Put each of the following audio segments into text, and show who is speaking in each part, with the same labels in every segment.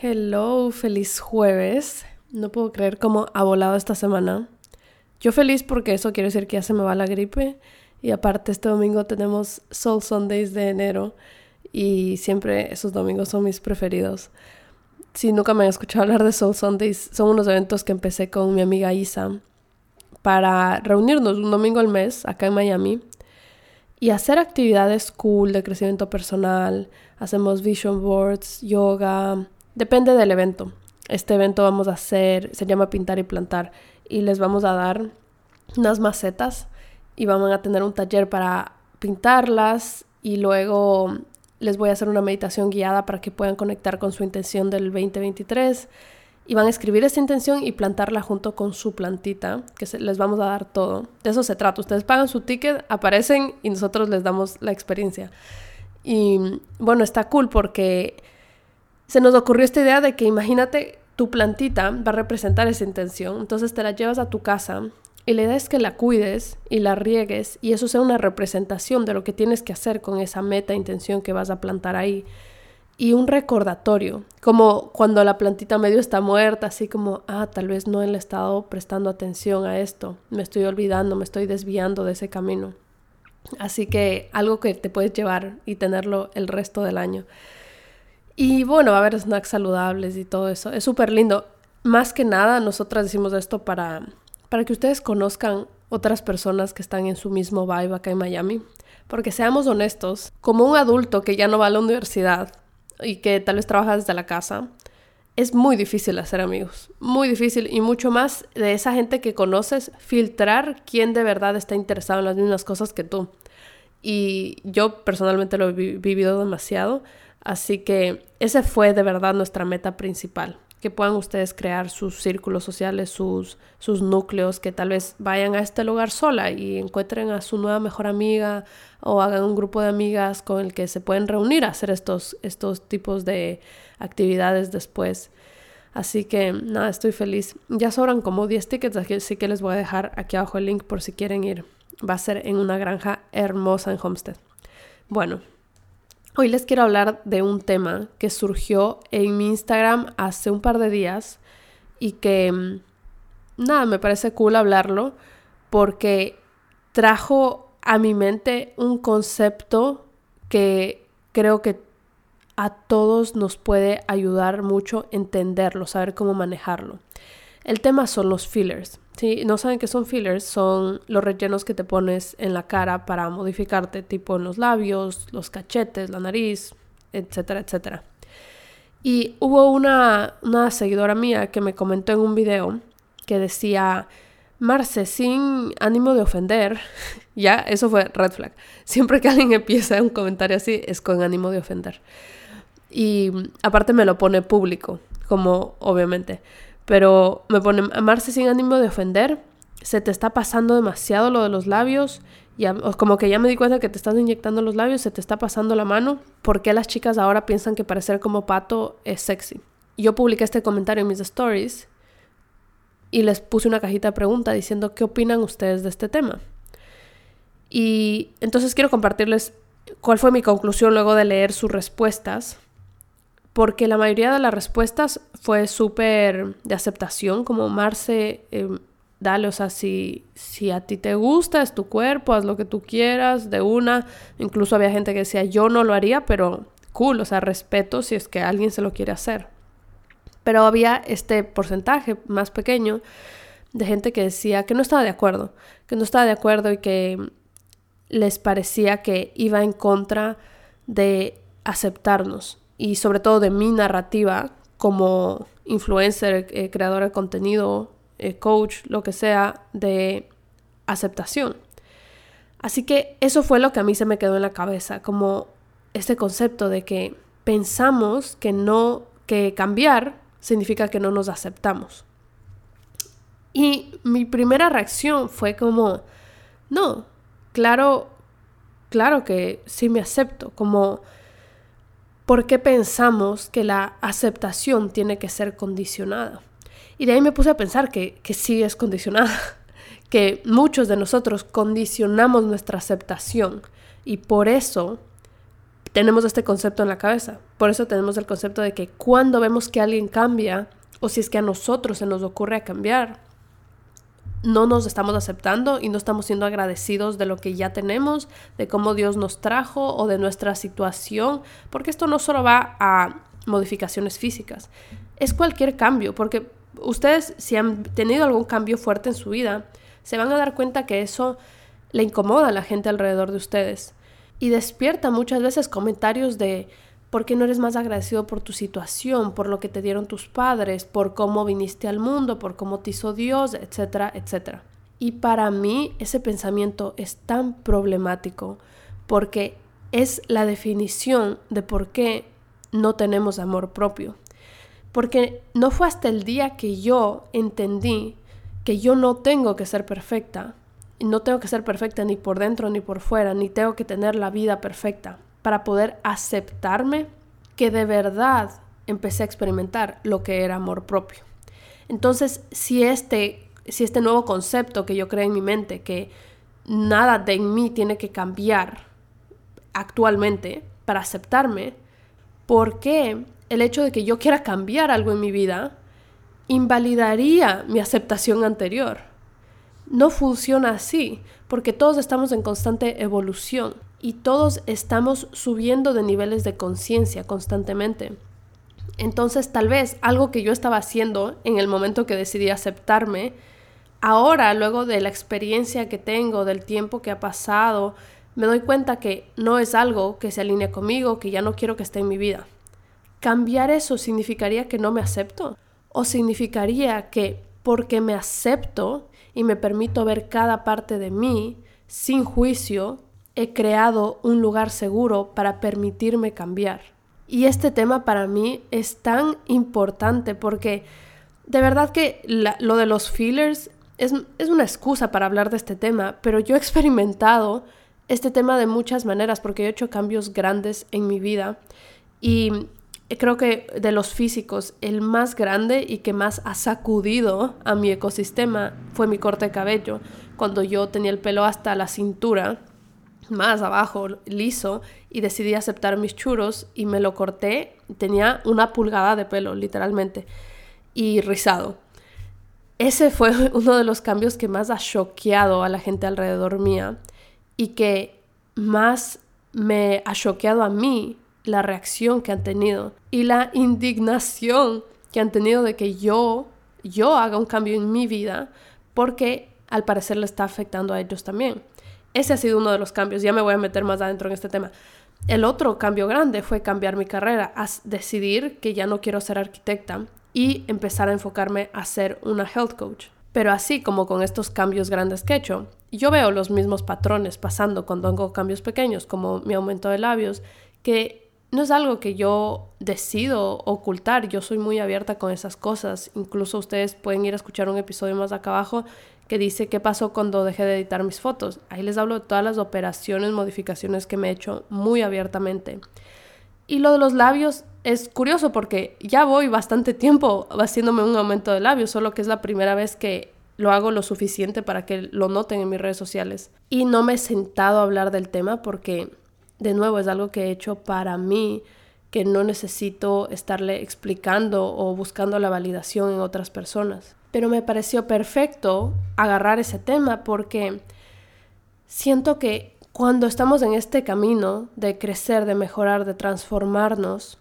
Speaker 1: Hello, feliz jueves. No puedo creer cómo ha volado esta semana. Yo feliz porque eso quiere decir que ya se me va la gripe. Y aparte este domingo tenemos Soul Sundays de enero. Y siempre esos domingos son mis preferidos. Si nunca me han escuchado hablar de Soul Sundays, son unos eventos que empecé con mi amiga Isa para reunirnos un domingo al mes acá en Miami y hacer actividades cool de crecimiento personal. Hacemos vision boards, yoga, Depende del evento. Este evento vamos a hacer, se llama Pintar y Plantar, y les vamos a dar unas macetas y vamos a tener un taller para pintarlas y luego les voy a hacer una meditación guiada para que puedan conectar con su intención del 2023 y van a escribir esa intención y plantarla junto con su plantita, que les vamos a dar todo. De eso se trata. Ustedes pagan su ticket, aparecen y nosotros les damos la experiencia. Y bueno, está cool porque se nos ocurrió esta idea de que imagínate tu plantita va a representar esa intención, entonces te la llevas a tu casa y la idea es que la cuides y la riegues y eso sea una representación de lo que tienes que hacer con esa meta intención que vas a plantar ahí. Y un recordatorio, como cuando la plantita medio está muerta, así como, ah, tal vez no he estado prestando atención a esto, me estoy olvidando, me estoy desviando de ese camino. Así que algo que te puedes llevar y tenerlo el resto del año. Y bueno, va a haber snacks saludables y todo eso. Es súper lindo. Más que nada, nosotras decimos esto para, para que ustedes conozcan otras personas que están en su mismo vibe acá en Miami. Porque seamos honestos, como un adulto que ya no va a la universidad y que tal vez trabaja desde la casa, es muy difícil hacer amigos. Muy difícil. Y mucho más de esa gente que conoces, filtrar quién de verdad está interesado en las mismas cosas que tú. Y yo personalmente lo he vivido demasiado. Así que ese fue de verdad nuestra meta principal, que puedan ustedes crear sus círculos sociales, sus, sus núcleos, que tal vez vayan a este lugar sola y encuentren a su nueva mejor amiga o hagan un grupo de amigas con el que se pueden reunir a hacer estos, estos tipos de actividades después. Así que nada, estoy feliz. Ya sobran como 10 tickets, así que les voy a dejar aquí abajo el link por si quieren ir. Va a ser en una granja hermosa en Homestead. Bueno, Hoy les quiero hablar de un tema que surgió en mi Instagram hace un par de días y que, mm, nada, me parece cool hablarlo porque trajo a mi mente un concepto que creo que a todos nos puede ayudar mucho entenderlo, saber cómo manejarlo. El tema son los fillers. Si no saben qué son fillers, son los rellenos que te pones en la cara para modificarte, tipo en los labios, los cachetes, la nariz, etcétera, etcétera. Y hubo una, una seguidora mía que me comentó en un video que decía, Marce, sin ánimo de ofender, ya, eso fue red flag. Siempre que alguien empieza un comentario así, es con ánimo de ofender. Y aparte me lo pone público, como obviamente pero me pone amarse sin ánimo de ofender, se te está pasando demasiado lo de los labios, ya, como que ya me di cuenta que te estás inyectando los labios, se te está pasando la mano, ¿por qué las chicas ahora piensan que parecer como pato es sexy? Yo publiqué este comentario en mis stories y les puse una cajita de pregunta diciendo qué opinan ustedes de este tema. Y entonces quiero compartirles cuál fue mi conclusión luego de leer sus respuestas porque la mayoría de las respuestas fue súper de aceptación, como Marce, em, dale, o sea, si, si a ti te gusta, es tu cuerpo, haz lo que tú quieras, de una. Incluso había gente que decía, yo no lo haría, pero cool, o sea, respeto si es que alguien se lo quiere hacer. Pero había este porcentaje más pequeño de gente que decía que no estaba de acuerdo, que no estaba de acuerdo y que les parecía que iba en contra de aceptarnos y sobre todo de mi narrativa como influencer, eh, creador de contenido, eh, coach, lo que sea, de aceptación. Así que eso fue lo que a mí se me quedó en la cabeza, como este concepto de que pensamos que no, que cambiar significa que no nos aceptamos. Y mi primera reacción fue como, no, claro, claro que sí me acepto, como ¿por qué pensamos que la aceptación tiene que ser condicionada? Y de ahí me puse a pensar que, que sí es condicionada, que muchos de nosotros condicionamos nuestra aceptación y por eso tenemos este concepto en la cabeza. Por eso tenemos el concepto de que cuando vemos que alguien cambia, o si es que a nosotros se nos ocurre cambiar, no nos estamos aceptando y no estamos siendo agradecidos de lo que ya tenemos, de cómo Dios nos trajo o de nuestra situación, porque esto no solo va a modificaciones físicas, es cualquier cambio, porque ustedes si han tenido algún cambio fuerte en su vida, se van a dar cuenta que eso le incomoda a la gente alrededor de ustedes. Y despierta muchas veces comentarios de ¿Por qué no eres más agradecido por tu situación, por lo que te dieron tus padres, por cómo viniste al mundo, por cómo te hizo Dios, etcétera, etcétera? Y para mí ese pensamiento es tan problemático porque es la definición de por qué no tenemos amor propio. Porque no fue hasta el día que yo entendí que yo no tengo que ser perfecta, no tengo que ser perfecta ni por dentro ni por fuera, ni tengo que tener la vida perfecta para poder aceptarme que de verdad empecé a experimentar lo que era amor propio. Entonces, si este, si este nuevo concepto que yo creo en mi mente, que nada de mí tiene que cambiar actualmente para aceptarme, ¿por qué el hecho de que yo quiera cambiar algo en mi vida invalidaría mi aceptación anterior? No funciona así, porque todos estamos en constante evolución y todos estamos subiendo de niveles de conciencia constantemente. Entonces tal vez algo que yo estaba haciendo en el momento que decidí aceptarme, ahora luego de la experiencia que tengo, del tiempo que ha pasado, me doy cuenta que no es algo que se alinea conmigo, que ya no quiero que esté en mi vida. ¿Cambiar eso significaría que no me acepto? ¿O significaría que porque me acepto y me permito ver cada parte de mí sin juicio, he creado un lugar seguro para permitirme cambiar. Y este tema para mí es tan importante porque de verdad que lo de los fillers es, es una excusa para hablar de este tema, pero yo he experimentado este tema de muchas maneras porque he hecho cambios grandes en mi vida y creo que de los físicos el más grande y que más ha sacudido a mi ecosistema fue mi corte de cabello. Cuando yo tenía el pelo hasta la cintura, más abajo, liso, y decidí aceptar mis churros y me lo corté. Tenía una pulgada de pelo, literalmente, y rizado. Ese fue uno de los cambios que más ha choqueado a la gente alrededor mía y que más me ha choqueado a mí la reacción que han tenido y la indignación que han tenido de que yo, yo haga un cambio en mi vida porque al parecer le está afectando a ellos también. Ese ha sido uno de los cambios, ya me voy a meter más adentro en este tema. El otro cambio grande fue cambiar mi carrera, a decidir que ya no quiero ser arquitecta y empezar a enfocarme a ser una health coach. Pero así como con estos cambios grandes que he hecho, yo veo los mismos patrones pasando cuando hago cambios pequeños, como mi aumento de labios, que no es algo que yo decido ocultar, yo soy muy abierta con esas cosas. Incluso ustedes pueden ir a escuchar un episodio más acá abajo que dice qué pasó cuando dejé de editar mis fotos. Ahí les hablo de todas las operaciones, modificaciones que me he hecho muy abiertamente. Y lo de los labios es curioso porque ya voy bastante tiempo haciéndome un aumento de labios, solo que es la primera vez que lo hago lo suficiente para que lo noten en mis redes sociales. Y no me he sentado a hablar del tema porque, de nuevo, es algo que he hecho para mí, que no necesito estarle explicando o buscando la validación en otras personas. Pero me pareció perfecto agarrar ese tema porque siento que cuando estamos en este camino de crecer, de mejorar, de transformarnos,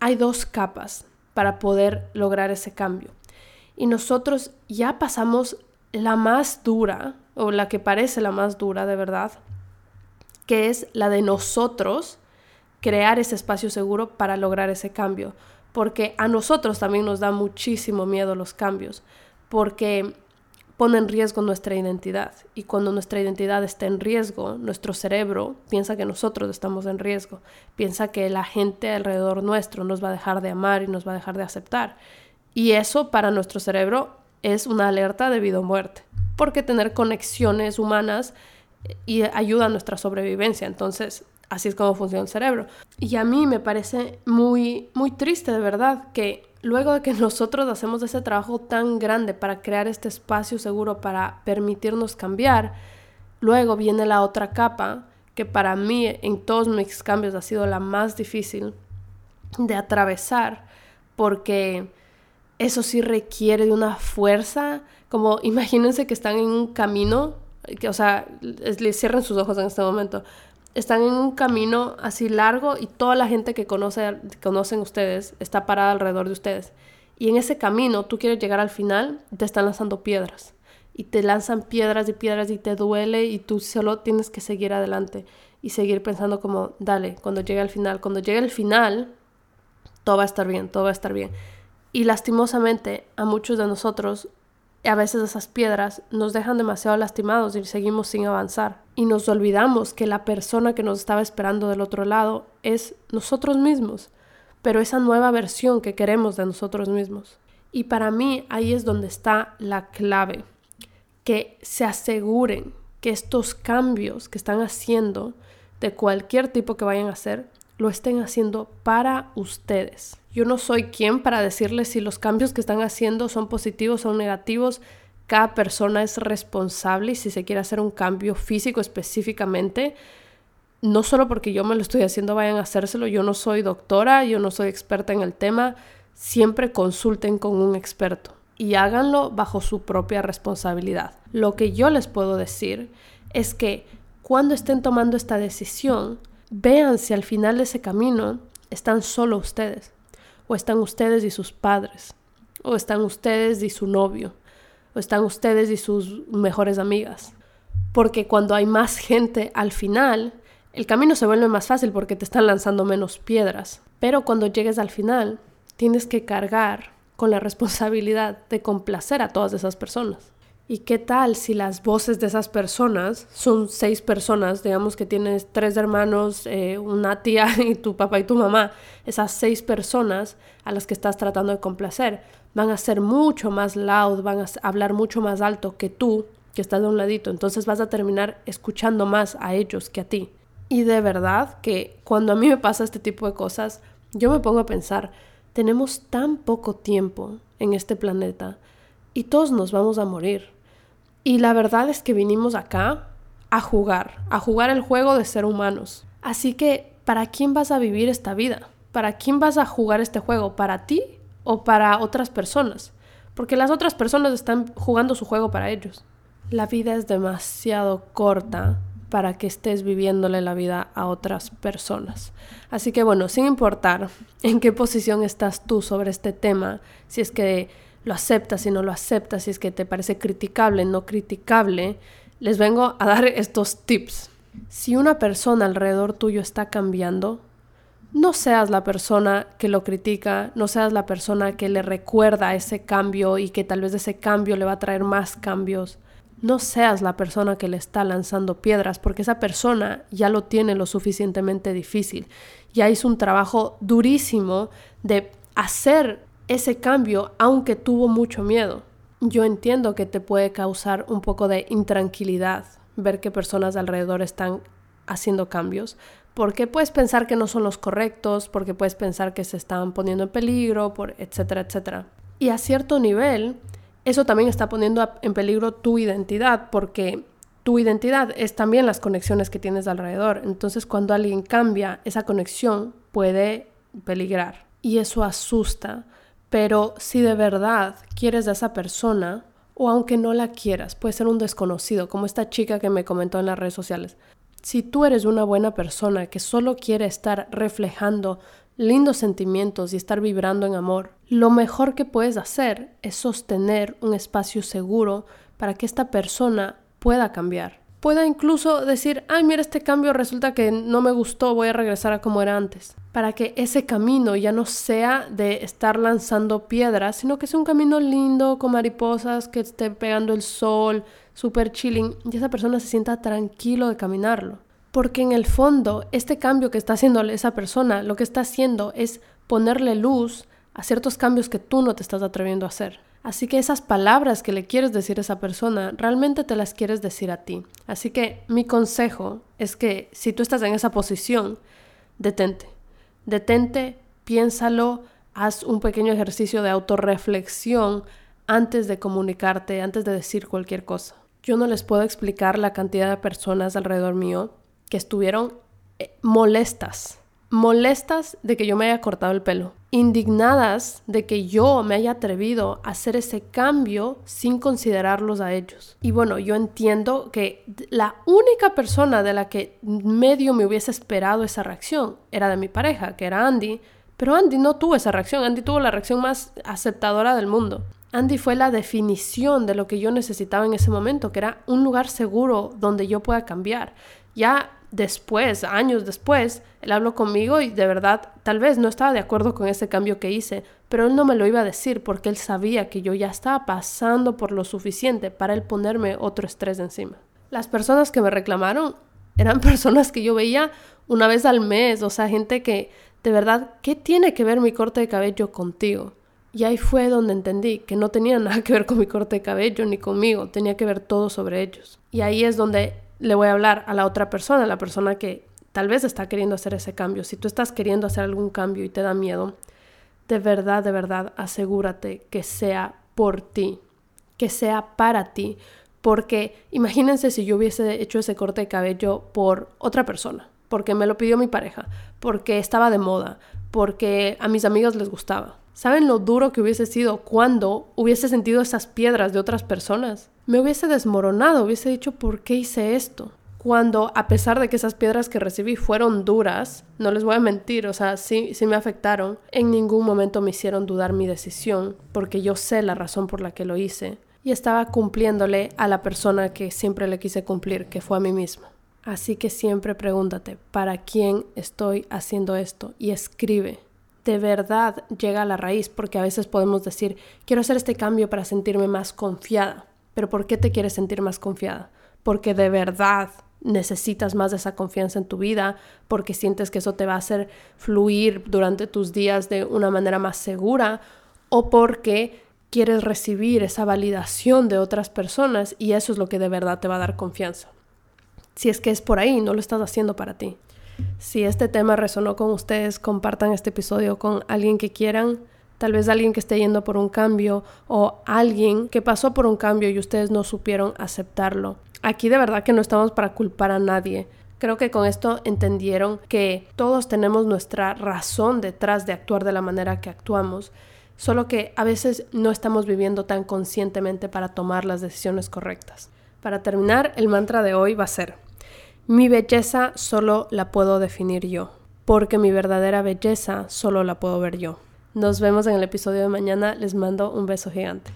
Speaker 1: hay dos capas para poder lograr ese cambio. Y nosotros ya pasamos la más dura, o la que parece la más dura de verdad, que es la de nosotros crear ese espacio seguro para lograr ese cambio porque a nosotros también nos da muchísimo miedo los cambios, porque ponen en riesgo nuestra identidad y cuando nuestra identidad está en riesgo, nuestro cerebro piensa que nosotros estamos en riesgo, piensa que la gente alrededor nuestro nos va a dejar de amar y nos va a dejar de aceptar. Y eso para nuestro cerebro es una alerta de vida o muerte, porque tener conexiones humanas eh, y ayuda a nuestra sobrevivencia. Entonces, Así es como funciona el cerebro. Y a mí me parece muy, muy triste de verdad que luego de que nosotros hacemos ese trabajo tan grande para crear este espacio seguro para permitirnos cambiar, luego viene la otra capa que para mí en todos mis cambios ha sido la más difícil de atravesar, porque eso sí requiere de una fuerza, como imagínense que están en un camino, que, o sea, les cierren sus ojos en este momento, están en un camino así largo y toda la gente que conoce, conocen ustedes está parada alrededor de ustedes. Y en ese camino tú quieres llegar al final te están lanzando piedras. Y te lanzan piedras y piedras y te duele y tú solo tienes que seguir adelante y seguir pensando como, dale, cuando llegue al final, cuando llegue al final, todo va a estar bien, todo va a estar bien. Y lastimosamente a muchos de nosotros, a veces esas piedras nos dejan demasiado lastimados y seguimos sin avanzar. Y nos olvidamos que la persona que nos estaba esperando del otro lado es nosotros mismos pero esa nueva versión que queremos de nosotros mismos. Y para mí ahí es donde está la clave, que se aseguren que estos cambios que están haciendo, de cualquier tipo que vayan a hacer, lo estén haciendo para ustedes. Yo no soy quien para decirles si los cambios que están haciendo son positivos o negativos. Cada persona es responsable y si se quiere hacer un cambio físico específicamente, no solo porque yo me lo estoy haciendo, vayan a hacérselo. Yo no soy doctora, yo no soy experta en el tema. Siempre consulten con un experto y háganlo bajo su propia responsabilidad. Lo que yo les puedo decir es que cuando estén tomando esta decisión, vean si al final de ese camino están solo ustedes, o están ustedes y sus padres, o están ustedes y su novio, o están ustedes y sus mejores amigas. Porque cuando hay más gente al final, el camino se vuelve más fácil porque te están lanzando menos piedras, pero cuando llegues al final, tienes que cargar con la responsabilidad de complacer a todas esas personas. ¿Y qué tal si las voces de esas personas son seis personas, digamos que tienes tres hermanos, eh, una tía y tu papá y tu mamá? Esas seis personas a las que estás tratando de complacer van a ser mucho más loud, van a hablar mucho más alto que tú, que estás de un ladito. Entonces vas a terminar escuchando más a ellos que a ti. Y de verdad que cuando a mí me pasa este tipo de cosas, yo me pongo a pensar, tenemos tan poco tiempo en este planeta y todos nos vamos a morir. Y la verdad es que vinimos acá a jugar, a jugar el juego de ser humanos. Así que, ¿para quién vas a vivir esta vida? ¿Para quién vas a jugar este juego? ¿Para ti o para otras personas? Porque las otras personas están jugando su juego para ellos. La vida es demasiado corta para que estés viviéndole la vida a otras personas. Así que bueno, sin importar en qué posición estás tú sobre este tema, si es que lo aceptas, si no lo aceptas, si es que te parece criticable, no criticable, les vengo a dar estos tips. Si una persona alrededor tuyo está cambiando, no seas la persona que lo critica, no seas la persona que le recuerda ese cambio y que tal vez ese cambio le va a traer más cambios no seas la persona que le está lanzando piedras, porque esa persona ya lo tiene lo suficientemente difícil. Ya hizo un trabajo durísimo de hacer ese cambio, aunque tuvo mucho miedo. Yo entiendo que te puede causar un poco de intranquilidad ver que personas alrededor están haciendo cambios, porque puedes pensar que no son los correctos, porque puedes pensar que se están poniendo en peligro, por etcétera, etcétera. Y a cierto nivel, eso también está poniendo en peligro tu identidad porque tu identidad es también las conexiones que tienes alrededor. Entonces cuando alguien cambia, esa conexión puede peligrar y eso asusta. Pero si de verdad quieres a esa persona, o aunque no la quieras, puede ser un desconocido, como esta chica que me comentó en las redes sociales. Si tú eres una buena persona que solo quiere estar reflejando lindos sentimientos y estar vibrando en amor, lo mejor que puedes hacer es sostener un espacio seguro para que esta persona pueda cambiar. Pueda incluso decir, ay, mira, este cambio resulta que no me gustó, voy a regresar a como era antes. Para que ese camino ya no sea de estar lanzando piedras, sino que sea un camino lindo, con mariposas, que esté pegando el sol, súper chilling, y esa persona se sienta tranquilo de caminarlo. Porque en el fondo, este cambio que está haciendo esa persona, lo que está haciendo es ponerle luz a ciertos cambios que tú no te estás atreviendo a hacer. Así que esas palabras que le quieres decir a esa persona, realmente te las quieres decir a ti. Así que mi consejo es que si tú estás en esa posición, detente. Detente, piénsalo, haz un pequeño ejercicio de autorreflexión antes de comunicarte, antes de decir cualquier cosa. Yo no les puedo explicar la cantidad de personas alrededor mío que estuvieron eh, molestas, molestas de que yo me haya cortado el pelo, indignadas de que yo me haya atrevido a hacer ese cambio sin considerarlos a ellos. Y bueno, yo entiendo que la única persona de la que medio me hubiese esperado esa reacción era de mi pareja, que era Andy, pero Andy no tuvo esa reacción, Andy tuvo la reacción más aceptadora del mundo. Andy fue la definición de lo que yo necesitaba en ese momento, que era un lugar seguro donde yo pueda cambiar. Ya después, años después, él habló conmigo y de verdad tal vez no estaba de acuerdo con ese cambio que hice, pero él no me lo iba a decir porque él sabía que yo ya estaba pasando por lo suficiente para él ponerme otro estrés encima. Las personas que me reclamaron eran personas que yo veía una vez al mes, o sea, gente que de verdad, ¿qué tiene que ver mi corte de cabello contigo? Y ahí fue donde entendí que no tenía nada que ver con mi corte de cabello ni conmigo, tenía que ver todo sobre ellos. Y ahí es donde le voy a hablar a la otra persona, la persona que tal vez está queriendo hacer ese cambio. Si tú estás queriendo hacer algún cambio y te da miedo, de verdad, de verdad, asegúrate que sea por ti, que sea para ti. Porque imagínense si yo hubiese hecho ese corte de cabello por otra persona, porque me lo pidió mi pareja, porque estaba de moda, porque a mis amigos les gustaba. ¿Saben lo duro que hubiese sido cuando hubiese sentido esas piedras de otras personas? Me hubiese desmoronado, hubiese dicho, ¿por qué hice esto? Cuando, a pesar de que esas piedras que recibí fueron duras, no les voy a mentir, o sea, sí, sí me afectaron, en ningún momento me hicieron dudar mi decisión, porque yo sé la razón por la que lo hice, y estaba cumpliéndole a la persona que siempre le quise cumplir, que fue a mí mismo. Así que siempre pregúntate, ¿para quién estoy haciendo esto? Y escribe de verdad llega a la raíz, porque a veces podemos decir, quiero hacer este cambio para sentirme más confiada. Pero ¿por qué te quieres sentir más confiada? Porque de verdad necesitas más de esa confianza en tu vida, porque sientes que eso te va a hacer fluir durante tus días de una manera más segura, o porque quieres recibir esa validación de otras personas y eso es lo que de verdad te va a dar confianza. Si es que es por ahí, no lo estás haciendo para ti. Si este tema resonó con ustedes, compartan este episodio con alguien que quieran, tal vez alguien que esté yendo por un cambio o alguien que pasó por un cambio y ustedes no supieron aceptarlo. Aquí de verdad que no estamos para culpar a nadie. Creo que con esto entendieron que todos tenemos nuestra razón detrás de actuar de la manera que actuamos, solo que a veces no estamos viviendo tan conscientemente para tomar las decisiones correctas. Para terminar, el mantra de hoy va a ser, mi belleza solo la puedo definir yo, porque mi verdadera belleza solo la puedo ver yo. Nos vemos en el episodio de mañana, les mando un beso gigante.